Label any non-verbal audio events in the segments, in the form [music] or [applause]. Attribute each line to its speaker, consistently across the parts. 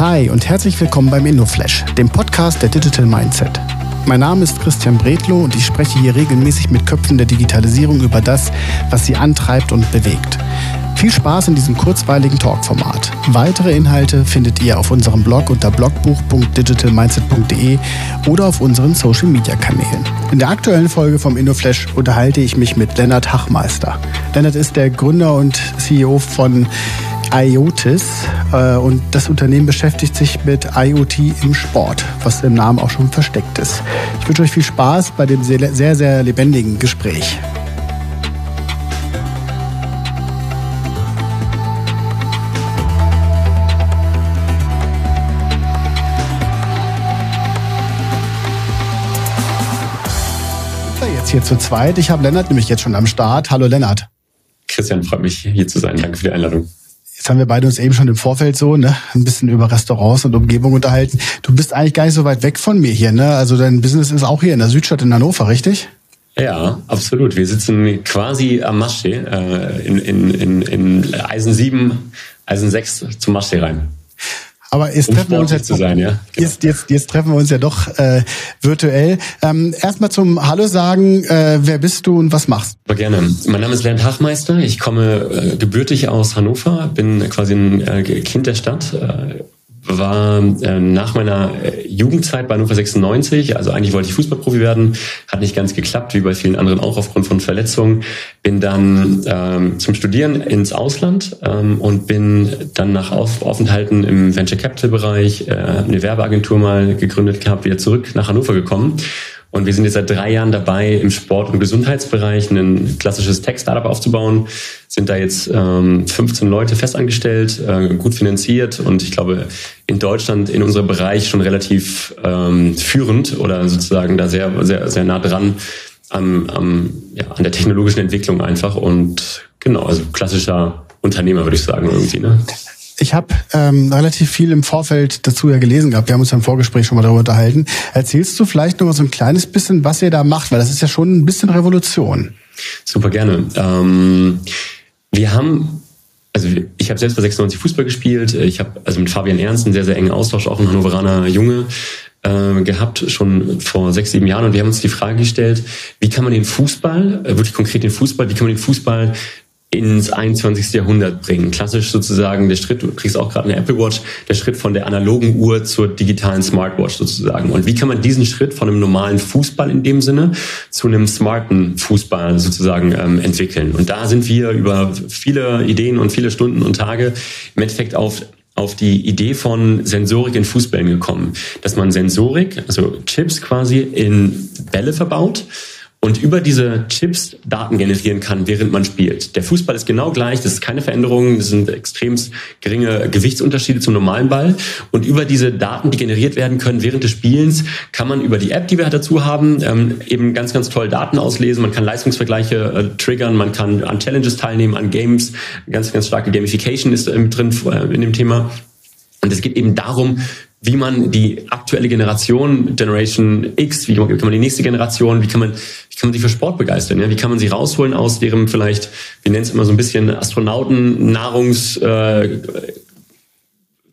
Speaker 1: Hi und herzlich willkommen beim InnoFlash, dem Podcast der Digital Mindset. Mein Name ist Christian Bredlow und ich spreche hier regelmäßig mit Köpfen der Digitalisierung über das, was sie antreibt und bewegt. Viel Spaß in diesem kurzweiligen Talkformat. Weitere Inhalte findet ihr auf unserem Blog unter blogbuch.digitalmindset.de oder auf unseren Social Media Kanälen. In der aktuellen Folge vom InnoFlash unterhalte ich mich mit Lennart Hachmeister. Lennart ist der Gründer und CEO von IoTis und das Unternehmen beschäftigt sich mit IoT im Sport, was im Namen auch schon versteckt ist. Ich wünsche euch viel Spaß bei dem sehr, sehr, lebendigen Gespräch. hier zu zweit. Ich habe Lennart nämlich jetzt schon am Start. Hallo Lennart.
Speaker 2: Christian, freut mich hier zu sein. Danke für die Einladung.
Speaker 1: Jetzt haben wir beide uns eben schon im Vorfeld so ne, ein bisschen über Restaurants und Umgebung unterhalten. Du bist eigentlich gar nicht so weit weg von mir hier. Ne? Also dein Business ist auch hier in der Südstadt in Hannover, richtig?
Speaker 2: Ja, absolut. Wir sitzen quasi am Maschsee äh, in, in, in, in Eisen 7, Eisen 6 zum Maschsee rein.
Speaker 1: Aber jetzt um treffen wir uns jetzt,
Speaker 2: sein, ja?
Speaker 1: genau. jetzt, jetzt, jetzt treffen wir uns ja doch äh, virtuell. Ähm, Erstmal zum Hallo sagen, äh, wer bist du und was machst?
Speaker 2: Aber gerne. Mein Name ist Bernd Hachmeister. Ich komme äh, gebürtig aus Hannover, bin quasi ein äh, Kind der Stadt. Äh, war äh, nach meiner äh, Jugendzeit bei Hannover 96, also eigentlich wollte ich Fußballprofi werden, hat nicht ganz geklappt, wie bei vielen anderen auch aufgrund von Verletzungen. Bin dann ähm, zum Studieren ins Ausland ähm, und bin dann nach Auf Aufenthalten im Venture Capital Bereich äh, eine Werbeagentur mal gegründet gehabt, wieder zurück nach Hannover gekommen und wir sind jetzt seit drei Jahren dabei, im Sport- und Gesundheitsbereich ein klassisches Tech-Startup aufzubauen. Sind da jetzt ähm, 15 Leute festangestellt, äh, gut finanziert und ich glaube in Deutschland in unserem Bereich schon relativ ähm, führend oder sozusagen da sehr, sehr, sehr nah dran am, am, ja, an der technologischen Entwicklung einfach. Und genau, also klassischer Unternehmer würde ich sagen irgendwie. Ne?
Speaker 1: Ich habe ähm, relativ viel im Vorfeld dazu ja gelesen gehabt. Wir haben uns ja im Vorgespräch schon mal darüber unterhalten. Erzählst du vielleicht noch mal so ein kleines bisschen, was ihr da macht? Weil das ist ja schon ein bisschen Revolution.
Speaker 2: Super gerne. Ähm, wir haben also ich habe selbst bei 96 Fußball gespielt. Ich habe also mit Fabian Ernst einen sehr, sehr engen Austausch, auch ein Hannoveraner Junge, äh, gehabt, schon vor sechs, sieben Jahren. Und wir haben uns die Frage gestellt, wie kann man den Fußball, äh, wirklich konkret den Fußball, wie kann man den Fußball ins 21. Jahrhundert bringen. Klassisch sozusagen der Schritt, du kriegst auch gerade eine Apple Watch, der Schritt von der analogen Uhr zur digitalen Smartwatch sozusagen. Und wie kann man diesen Schritt von einem normalen Fußball in dem Sinne zu einem smarten Fußball sozusagen ähm, entwickeln? Und da sind wir über viele Ideen und viele Stunden und Tage im Endeffekt auf auf die Idee von Sensorik in Fußbällen gekommen, dass man Sensorik, also Chips quasi in Bälle verbaut und über diese Chips Daten generieren kann, während man spielt. Der Fußball ist genau gleich, das ist keine Veränderung, das sind extrem geringe Gewichtsunterschiede zum normalen Ball. Und über diese Daten, die generiert werden können während des Spielens, kann man über die App, die wir dazu haben, ähm, eben ganz, ganz toll Daten auslesen. Man kann Leistungsvergleiche äh, triggern, man kann an Challenges teilnehmen, an Games. Ganz, ganz starke Gamification ist äh, drin äh, in dem Thema. Und es geht eben darum, wie man die aktuelle Generation, Generation X, wie kann man die nächste Generation, wie kann man, wie kann man sie für Sport begeistern? Ja? Wie kann man sie rausholen aus deren vielleicht, wir nennen es immer so ein bisschen Astronauten, Nahrungs, äh,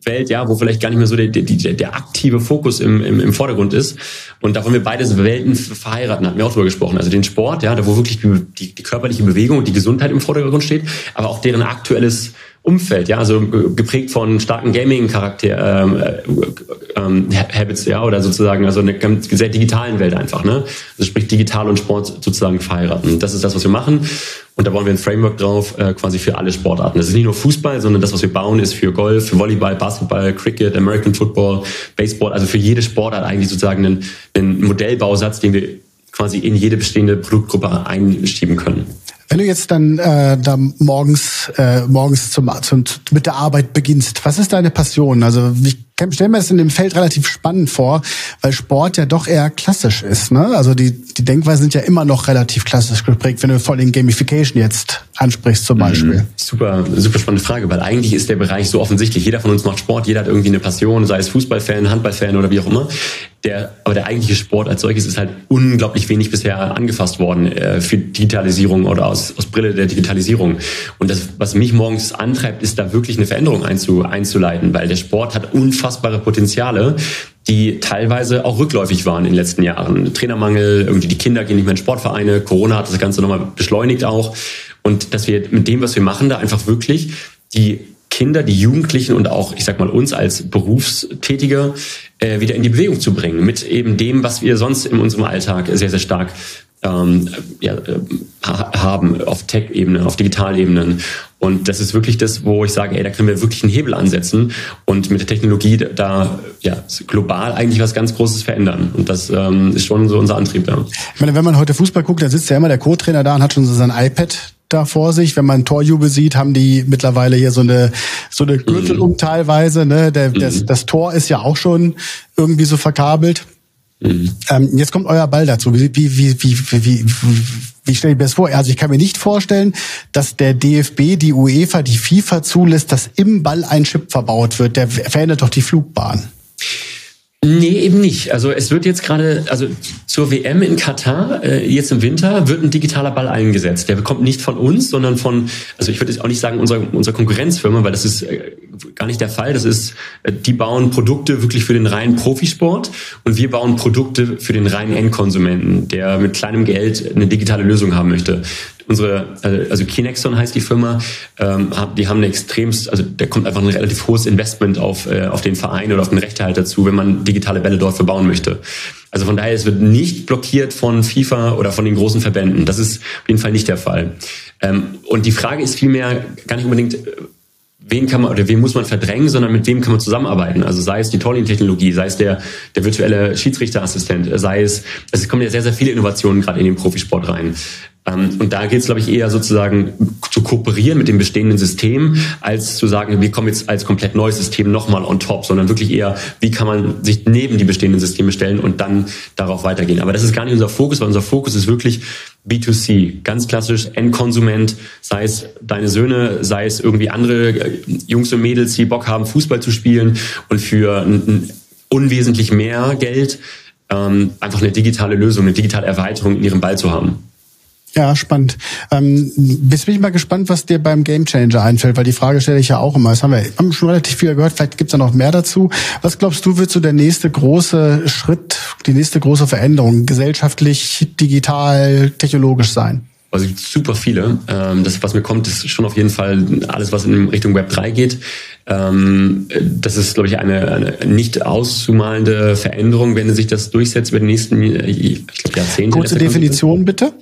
Speaker 2: Welt, ja, wo vielleicht gar nicht mehr so der, der, der aktive Fokus im, im, im Vordergrund ist. Und da wollen wir beide Welten verheiraten, hatten wir auch drüber gesprochen. Also den Sport, ja, da wo wirklich die, die körperliche Bewegung und die Gesundheit im Vordergrund steht, aber auch deren aktuelles Umfeld, ja, also geprägt von starken Gaming-Charakter, ähm, äh, ähm, Habits, ja, oder sozusagen, also eine ganz sehr digitalen Welt einfach, ne? Also sprich digital und Sport sozusagen verheiraten. Das ist das, was wir machen. Und da wollen wir ein Framework drauf, äh, quasi für alle Sportarten. Das ist nicht nur Fußball, sondern das, was wir bauen, ist für Golf, für Volleyball, Basketball, Cricket, American Football, Baseball, also für jede Sportart eigentlich sozusagen einen, einen Modellbausatz, den wir quasi in jede bestehende Produktgruppe einschieben können.
Speaker 1: Wenn du jetzt dann äh, da morgens äh, morgens zum, zum mit der Arbeit beginnst, was ist deine Passion? Also ich stelle mir das in dem Feld relativ spannend vor, weil Sport ja doch eher klassisch ist. Ne? Also die die Denkweisen sind ja immer noch relativ klassisch geprägt, wenn du vor allem Gamification jetzt ansprichst zum Beispiel. Mhm.
Speaker 2: Super super spannende Frage, weil eigentlich ist der Bereich so offensichtlich. Jeder von uns macht Sport, jeder hat irgendwie eine Passion, sei es Fußballfan, Handballfan oder wie auch immer der, aber der eigentliche Sport als solches ist halt unglaublich wenig bisher angefasst worden äh, für Digitalisierung oder aus, aus Brille der Digitalisierung. Und das, was mich morgens antreibt, ist da wirklich eine Veränderung einzu, einzuleiten, weil der Sport hat unfassbare Potenziale, die teilweise auch rückläufig waren in den letzten Jahren. Trainermangel, irgendwie die Kinder gehen nicht mehr in Sportvereine, Corona hat das Ganze nochmal beschleunigt auch. Und dass wir mit dem, was wir machen, da einfach wirklich die Kinder, die Jugendlichen und auch, ich sag mal, uns als Berufstätige äh, wieder in die Bewegung zu bringen, mit eben dem, was wir sonst in unserem Alltag sehr, sehr stark ähm, ja, äh, haben auf Tech-Ebene, auf Digitalebenen. Und das ist wirklich das, wo ich sage, ey, da können wir wirklich einen Hebel ansetzen und mit der Technologie da ja global eigentlich was ganz Großes verändern. Und das ähm, ist schon so unser Antrieb da.
Speaker 1: Ich meine, wenn man heute Fußball guckt, da sitzt ja immer der Co-Trainer da und hat schon so sein iPad da vor sich. Wenn man Torjubel sieht, haben die mittlerweile hier so eine so eine Gürtel mhm. teilweise. Ne? Der, mhm. das, das Tor ist ja auch schon irgendwie so verkabelt. Mhm. Ähm, jetzt kommt euer Ball dazu. Wie, wie, wie, wie, wie, wie stelle ich mir das vor? Also ich kann mir nicht vorstellen, dass der DFB, die UEFA, die FIFA zulässt, dass im Ball ein Chip verbaut wird. Der verändert doch die Flugbahn.
Speaker 2: Nee, eben nicht. Also es wird jetzt gerade, also zur WM in Katar, äh, jetzt im Winter, wird ein digitaler Ball eingesetzt. Der kommt nicht von uns, sondern von, also ich würde jetzt auch nicht sagen unserer, unserer Konkurrenzfirma, weil das ist äh, gar nicht der Fall. Das ist, äh, die bauen Produkte wirklich für den reinen Profisport und wir bauen Produkte für den reinen Endkonsumenten, der mit kleinem Geld eine digitale Lösung haben möchte unsere, äh, also Kinexon heißt die Firma, ähm, die haben eine extremst, also da kommt einfach ein relativ hohes Investment auf, äh, auf den Verein oder auf den Rechtehalter zu, wenn man digitale Bälle dort verbauen möchte. Also von daher, es wird nicht blockiert von FIFA oder von den großen Verbänden. Das ist auf jeden Fall nicht der Fall. Ähm, und die Frage ist vielmehr gar nicht unbedingt, wen kann man oder wen muss man verdrängen, sondern mit wem kann man zusammenarbeiten. Also sei es die Tolling-Technologie, sei es der, der virtuelle Schiedsrichterassistent, sei es, es kommen ja sehr, sehr viele Innovationen gerade in den Profisport rein. Ähm, und da geht es, glaube ich, eher sozusagen zu kooperieren mit dem bestehenden System, als zu sagen, wir kommen jetzt als komplett neues System nochmal on top, sondern wirklich eher, wie kann man sich neben die bestehenden Systeme stellen und dann darauf weitergehen. Aber das ist gar nicht unser Fokus, weil unser Fokus ist wirklich B2C, ganz klassisch Endkonsument, sei es deine Söhne, sei es irgendwie andere äh, Jungs und Mädels, die Bock haben, Fußball zu spielen und für unwesentlich mehr Geld ähm, einfach eine digitale Lösung, eine digitale Erweiterung in ihrem Ball zu haben.
Speaker 1: Ja, spannend. Ähm, bist bin ich mal gespannt, was dir beim Gamechanger einfällt, weil die Frage stelle ich ja auch immer. Das haben wir haben schon relativ viel gehört, vielleicht gibt's da noch mehr dazu. Was glaubst du, wird so der nächste große Schritt, die nächste große Veränderung, gesellschaftlich, digital, technologisch sein?
Speaker 2: Also super viele. Ähm, das, was mir kommt, ist schon auf jeden Fall alles, was in Richtung Web 3 geht. Ähm, das ist, glaube ich, eine, eine nicht auszumalende Veränderung, wenn sich das durchsetzt über die nächsten ich glaub, Jahrzehnte.
Speaker 1: Kurze Definition bitte.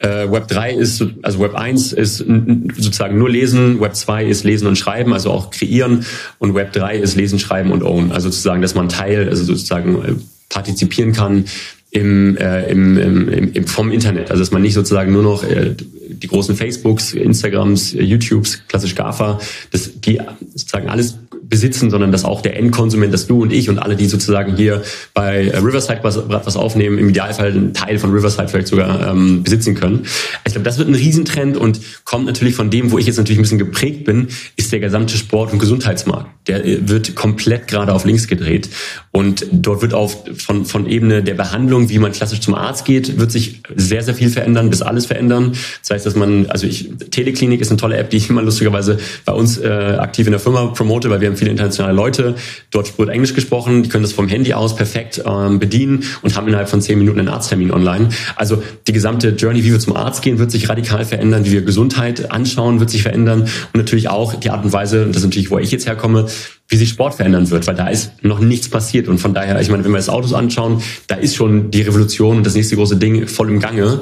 Speaker 2: Äh, Web 3 ist, also Web 1 ist sozusagen nur lesen, Web 2 ist lesen und schreiben, also auch kreieren und Web 3 ist lesen, schreiben und own. Also sozusagen, dass man Teil, also sozusagen äh, partizipieren kann im, äh, im, im, im, vom Internet. Also dass man nicht sozusagen nur noch äh, die großen Facebooks, Instagrams, YouTubes, klassisch GAFA, dass die sozusagen alles besitzen, sondern dass auch der Endkonsument, dass du und ich und alle, die sozusagen hier bei äh, Riverside was, was aufnehmen, im Idealfall einen Teil von Riverside vielleicht sogar ähm, besitzen können. Ich glaube, das wird ein Riesentrend und kommt natürlich von dem, wo ich jetzt natürlich ein bisschen geprägt bin, ist der gesamte Sport- und Gesundheitsmarkt. Der äh, wird komplett gerade auf links gedreht und dort wird auf von, von Ebene der Behandlung, wie man klassisch zum Arzt geht, wird sich sehr, sehr viel verändern, bis alles verändern. Das heißt, dass man, also ich, Teleklinik ist eine tolle App, die ich immer lustigerweise bei uns äh, aktiv in der Firma promote, weil wir haben viele internationale Leute. Dort wird Englisch gesprochen, die können das vom Handy aus perfekt ähm, bedienen und haben innerhalb von zehn Minuten einen Arzttermin online. Also die gesamte Journey, wie wir zum Arzt gehen, wird sich radikal verändern, wie wir Gesundheit anschauen, wird sich verändern und natürlich auch die Art und Weise, das ist natürlich, wo ich jetzt herkomme, wie sich Sport verändern wird, weil da ist noch nichts passiert. Und von daher, ich meine, wenn wir das Autos anschauen, da ist schon die Revolution und das nächste große Ding voll im Gange.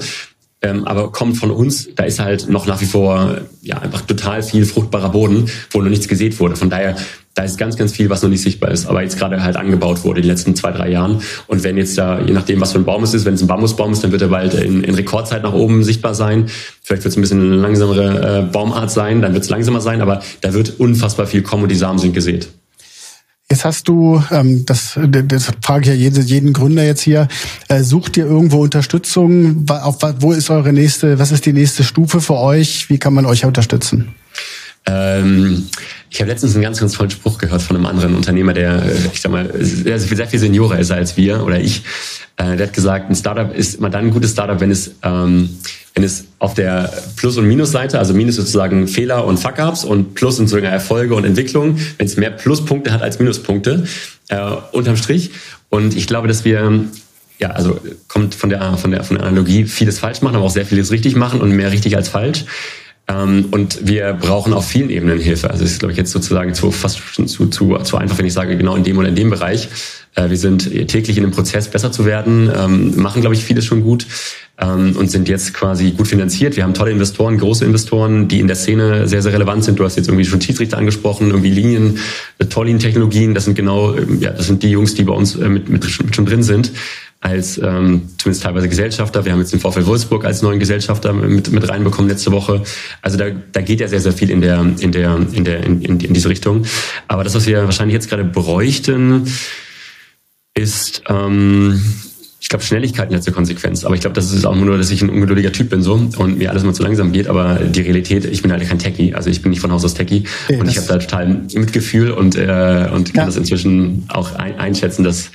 Speaker 2: Ähm, aber kommt von uns, da ist halt noch nach wie vor ja einfach total viel fruchtbarer Boden, wo noch nichts gesät wurde. Von daher da ist ganz, ganz viel, was noch nicht sichtbar ist, aber jetzt gerade halt angebaut wurde in den letzten zwei, drei Jahren. Und wenn jetzt da, je nachdem, was für ein Baum es ist, wenn es ein Bambusbaum ist, dann wird er bald in, in Rekordzeit nach oben sichtbar sein. Vielleicht wird es ein bisschen eine langsamere äh, Baumart sein, dann wird es langsamer sein, aber da wird unfassbar viel kommen und die Samen sind gesät.
Speaker 1: Jetzt hast du, ähm, das, das frage ich ja jeden, jeden Gründer jetzt hier, äh, sucht ihr irgendwo Unterstützung? Auf, wo ist eure nächste, was ist die nächste Stufe für euch? Wie kann man euch unterstützen?
Speaker 2: Ähm, ich habe letztens einen ganz, ganz tollen Spruch gehört von einem anderen Unternehmer, der, äh, ich sag mal, sehr, sehr viel Seniorer ist als wir oder ich. Äh, der hat gesagt, ein Startup ist immer dann ein gutes Startup, wenn es, ähm, wenn es auf der Plus- und Minusseite, also Minus sozusagen Fehler und Fuck-ups und Plus und sogar Erfolge und Entwicklung, wenn es mehr Pluspunkte hat als Minuspunkte, äh, unterm Strich. Und ich glaube, dass wir ja, also kommt von der, von der, von der Analogie vieles falsch machen, aber auch sehr vieles richtig machen und mehr richtig als falsch. Ähm, und wir brauchen auf vielen Ebenen Hilfe. Also es ist, glaube ich, jetzt sozusagen zu, fast zu, zu, zu einfach, wenn ich sage, genau in dem oder in dem Bereich. Äh, wir sind täglich in dem Prozess, besser zu werden, ähm, machen, glaube ich, vieles schon gut ähm, und sind jetzt quasi gut finanziert. Wir haben tolle Investoren, große Investoren, die in der Szene sehr, sehr relevant sind. Du hast jetzt irgendwie schon Schiedsrichter angesprochen, irgendwie Linien, äh, Tollin-Technologien. Das sind genau, ja, das sind die Jungs, die bei uns äh, mit, mit schon drin sind als ähm, zumindest teilweise Gesellschafter. Wir haben jetzt den VfL Wolfsburg als neuen Gesellschafter mit, mit reinbekommen letzte Woche. Also da, da geht ja sehr, sehr viel in der, in der, in der, in, in, in diese Richtung. Aber das, was wir wahrscheinlich jetzt gerade bräuchten, ist ähm, ich glaube, Schnelligkeit in letzter Konsequenz. Aber ich glaube, das ist auch nur, dass ich ein ungeduldiger Typ bin so und mir alles mal zu langsam geht. Aber die Realität, ich bin halt kein Techie. Also ich bin nicht von Haus aus Techie. Ja, und ich habe da total Mitgefühl und, äh, und kann ja. das inzwischen auch ein, einschätzen, dass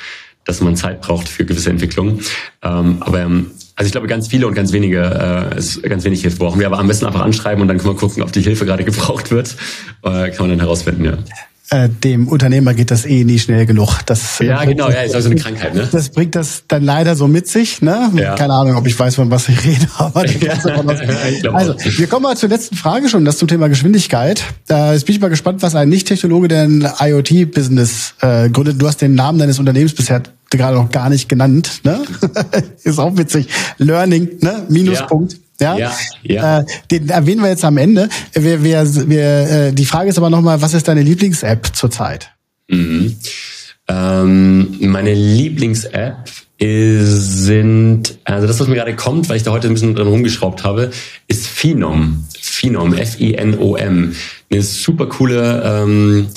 Speaker 2: dass man Zeit braucht für gewisse Entwicklungen. Ähm, aber ähm, also ich glaube, ganz viele und ganz wenige, äh, ganz wenig Hilfe brauchen wir, aber am besten einfach anschreiben und dann können wir gucken, ob die Hilfe gerade [laughs] gebraucht wird. Äh, kann man dann herausfinden, ja
Speaker 1: äh, dem Unternehmer geht das eh nie schnell genug. Das,
Speaker 2: äh, ja, genau, ja, ist also eine Krankheit, ne?
Speaker 1: Das bringt das dann leider so mit sich, ne? Ja. Keine Ahnung, ob ich weiß, von was ich rede, [laughs] aber [laughs] ja. also, wir kommen mal zur letzten Frage schon, das zum Thema Geschwindigkeit. Da jetzt bin ich mal gespannt, was ein Nicht-Technologe denn IoT-Business äh, gründet. Du hast den Namen deines Unternehmens bisher gerade noch gar nicht genannt, ne? [laughs] ist auch witzig. Learning, ne? Minuspunkt. Ja. Ja, ja, ja. Äh, den erwähnen wir jetzt am Ende. Wir, wir, wir, äh, die Frage ist aber nochmal, was ist deine Lieblings-App zurzeit?
Speaker 2: Mhm. Ähm, meine Lieblings-App sind, also das, was mir gerade kommt, weil ich da heute ein bisschen dran rumgeschraubt habe, ist Phenom. Phenom, F-I-N-O-M. Eine super coole ähm,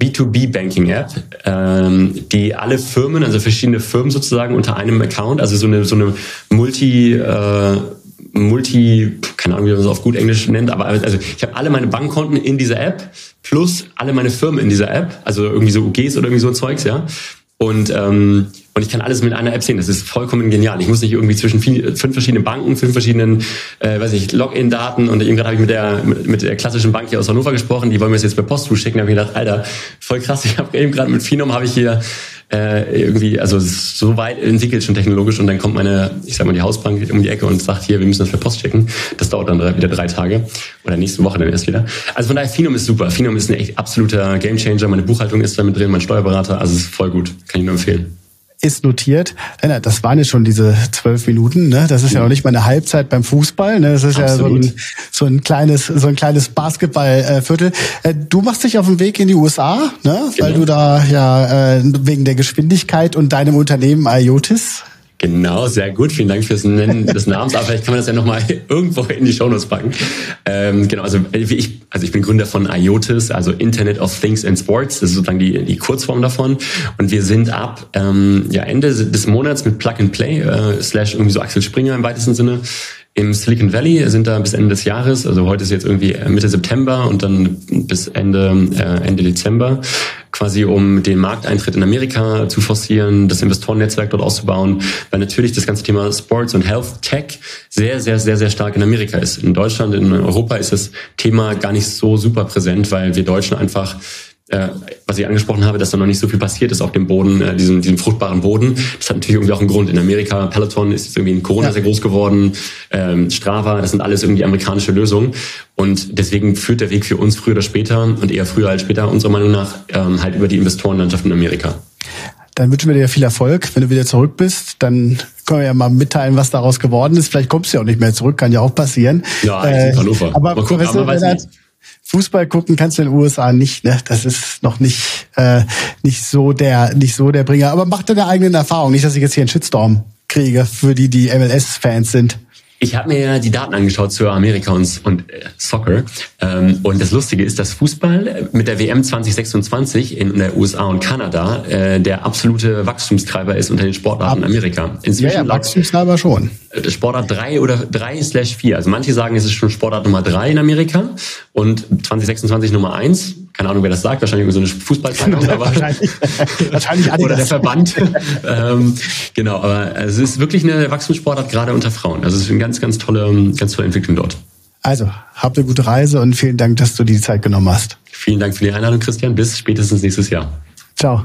Speaker 2: B2B-Banking-App, ähm, die alle Firmen, also verschiedene Firmen sozusagen unter einem Account, also so eine, so eine Multi- äh, Multi, keine Ahnung, wie man das auf gut Englisch nennt, aber also ich habe alle meine Bankkonten in dieser App plus alle meine Firmen in dieser App, also irgendwie so UGs oder irgendwie so ein Zeugs, ja. Und ähm, und ich kann alles mit einer App sehen. Das ist vollkommen genial. Ich muss nicht irgendwie zwischen viel, fünf verschiedenen Banken, fünf verschiedenen, äh, weiß ich, Login-Daten und eben gerade habe ich mit der mit der klassischen Bank hier aus Hannover gesprochen. Die wollen mir das jetzt per Post zuschicken. Da habe ich gedacht, Alter, voll krass. Ich habe eben gerade mit Finom habe ich hier äh, irgendwie, also so weit entwickelt schon technologisch und dann kommt meine, ich sag mal, die Hausbank um die Ecke und sagt, hier, wir müssen das per Post schicken. Das dauert dann wieder drei Tage oder nächste Woche dann erst wieder. Also von daher, Finom ist super. Finom ist ein echt absoluter Gamechanger. Meine Buchhaltung ist da mit drin, mein Steuerberater, also es ist voll gut. Kann ich nur empfehlen
Speaker 1: ist notiert. Das waren jetzt schon diese zwölf Minuten. Ne? Das ist ja noch nicht mal eine Halbzeit beim Fußball. Ne? Das ist Absolut. ja so ein, so ein kleines, so ein kleines Basketballviertel. Äh, du machst dich auf den Weg in die USA, ne? Genau. weil du da ja äh, wegen der Geschwindigkeit und deinem Unternehmen IOTIS
Speaker 2: Genau, sehr gut. Vielen Dank fürs Nennen des Namens. Aber vielleicht kann man das ja nochmal [laughs] irgendwo in die Shownotes packen. Ähm, genau, also ich, also ich bin Gründer von IOTIS, also Internet of Things and Sports. Das ist sozusagen die, die Kurzform davon. Und wir sind ab ähm, ja, Ende des Monats mit Plug and Play, äh, slash irgendwie so Axel Springer im weitesten Sinne, im Silicon Valley sind da bis Ende des Jahres, also heute ist jetzt irgendwie Mitte September und dann bis Ende, äh, Ende Dezember, quasi um den Markteintritt in Amerika zu forcieren, das Investorennetzwerk dort auszubauen, weil natürlich das ganze Thema Sports und Health Tech sehr, sehr, sehr, sehr stark in Amerika ist. In Deutschland, in Europa ist das Thema gar nicht so super präsent, weil wir Deutschen einfach äh, was ich angesprochen habe, dass da noch nicht so viel passiert ist auf dem Boden, äh, diesem, diesem fruchtbaren Boden. Das hat natürlich irgendwie auch einen Grund. In Amerika, Peloton ist jetzt irgendwie in Corona ja. sehr groß geworden, ähm, Strava, das sind alles irgendwie amerikanische Lösungen. Und deswegen führt der Weg für uns früher oder später und eher früher als später, unserer Meinung nach, ähm, halt über die Investorenlandschaft in Amerika.
Speaker 1: Dann wünschen wir dir viel Erfolg. Wenn du wieder zurück bist, dann können wir ja mal mitteilen, was daraus geworden ist. Vielleicht kommst du ja auch nicht mehr zurück, kann ja auch passieren.
Speaker 2: Ja, äh, Hannover.
Speaker 1: Aber, mal gucken, aber weiß nicht. Fußball gucken kannst du in den USA nicht, ne? Das ist noch nicht äh, nicht so der nicht so der Bringer. Aber mach deine eigenen Erfahrungen, nicht, dass ich jetzt hier einen Shitstorm kriege für die, die MLS-Fans sind.
Speaker 2: Ich habe mir ja die Daten angeschaut zu Amerika und, und äh, Soccer. Ähm, und das Lustige ist, dass Fußball mit der WM 2026 in der USA und Kanada äh, der absolute Wachstumstreiber ist unter den Sportarten Ab, Amerika.
Speaker 1: Inzwischen ja, ja Wachstumstreiber schon.
Speaker 2: Äh, Sportart 3 oder 3 slash 4. Also manche sagen, es ist schon Sportart Nummer 3 in Amerika und 2026 Nummer 1 keine Ahnung, wer das sagt, wahrscheinlich so eine Fußballzeitung, [laughs] aber wahrscheinlich, wahrscheinlich oder der Verband. [laughs] ähm, genau, aber es ist wirklich eine Wachstumssportart gerade unter Frauen. Also es ist eine ganz, ganz tolle, ganz tolle Entwicklung dort.
Speaker 1: Also, habt eine gute Reise und vielen Dank, dass du die Zeit genommen hast.
Speaker 2: Vielen Dank für die Einladung, Christian. Bis spätestens nächstes Jahr.
Speaker 1: Ciao.